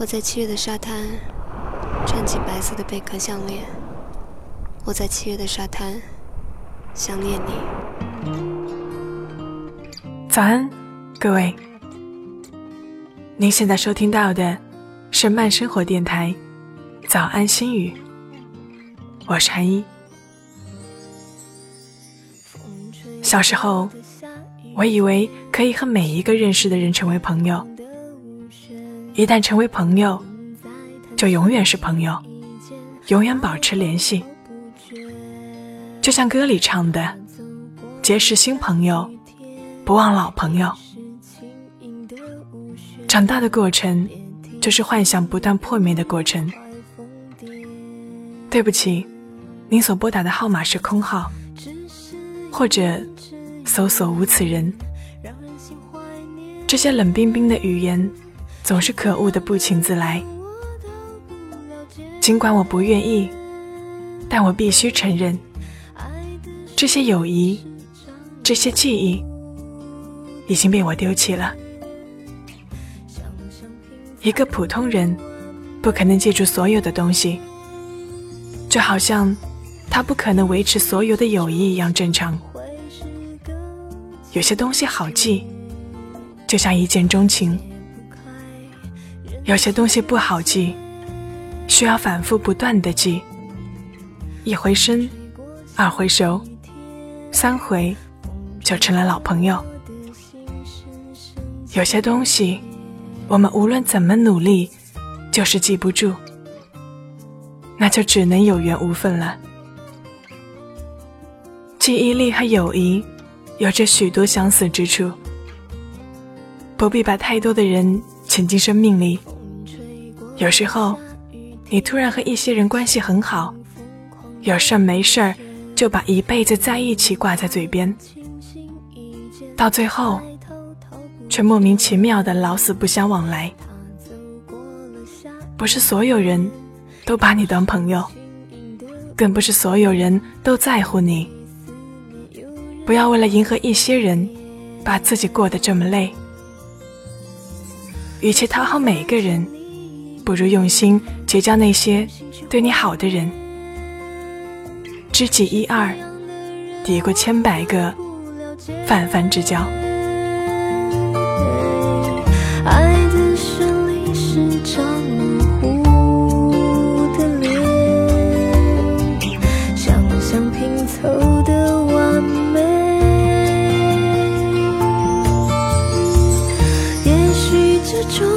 我在七月的沙滩穿起白色的贝壳项链。我在七月的沙滩想念你。早安，各位。您现在收听到的是慢生活电台《早安心语》，我是韩一。小时候，我以为可以和每一个认识的人成为朋友。一旦成为朋友，就永远是朋友，永远保持联系。就像歌里唱的：“结识新朋友，不忘老朋友。”长大的过程，就是幻想不断破灭的过程。对不起，您所拨打的号码是空号，或者搜索无此人。这些冷冰冰的语言。总是可恶的不请自来。尽管我不愿意，但我必须承认，这些友谊，这些记忆，已经被我丢弃了。一个普通人，不可能记住所有的东西，就好像他不可能维持所有的友谊一样正常。有些东西好记，就像一见钟情。有些东西不好记，需要反复不断的记。一回生，二回熟，三回就成了老朋友。有些东西，我们无论怎么努力，就是记不住，那就只能有缘无分了。记忆力和友谊有着许多相似之处，不必把太多的人。请进生命里。有时候，你突然和一些人关系很好，有事儿没事儿就把一辈子在一起挂在嘴边，到最后，却莫名其妙的老死不相往来。不是所有人都把你当朋友，更不是所有人都在乎你。不要为了迎合一些人，把自己过得这么累。与其讨好每个人，不如用心结交那些对你好的人。知己一二，抵过千百个泛泛之交。爱的旋律是张模糊的脸，想象拼凑的完美。也许这种。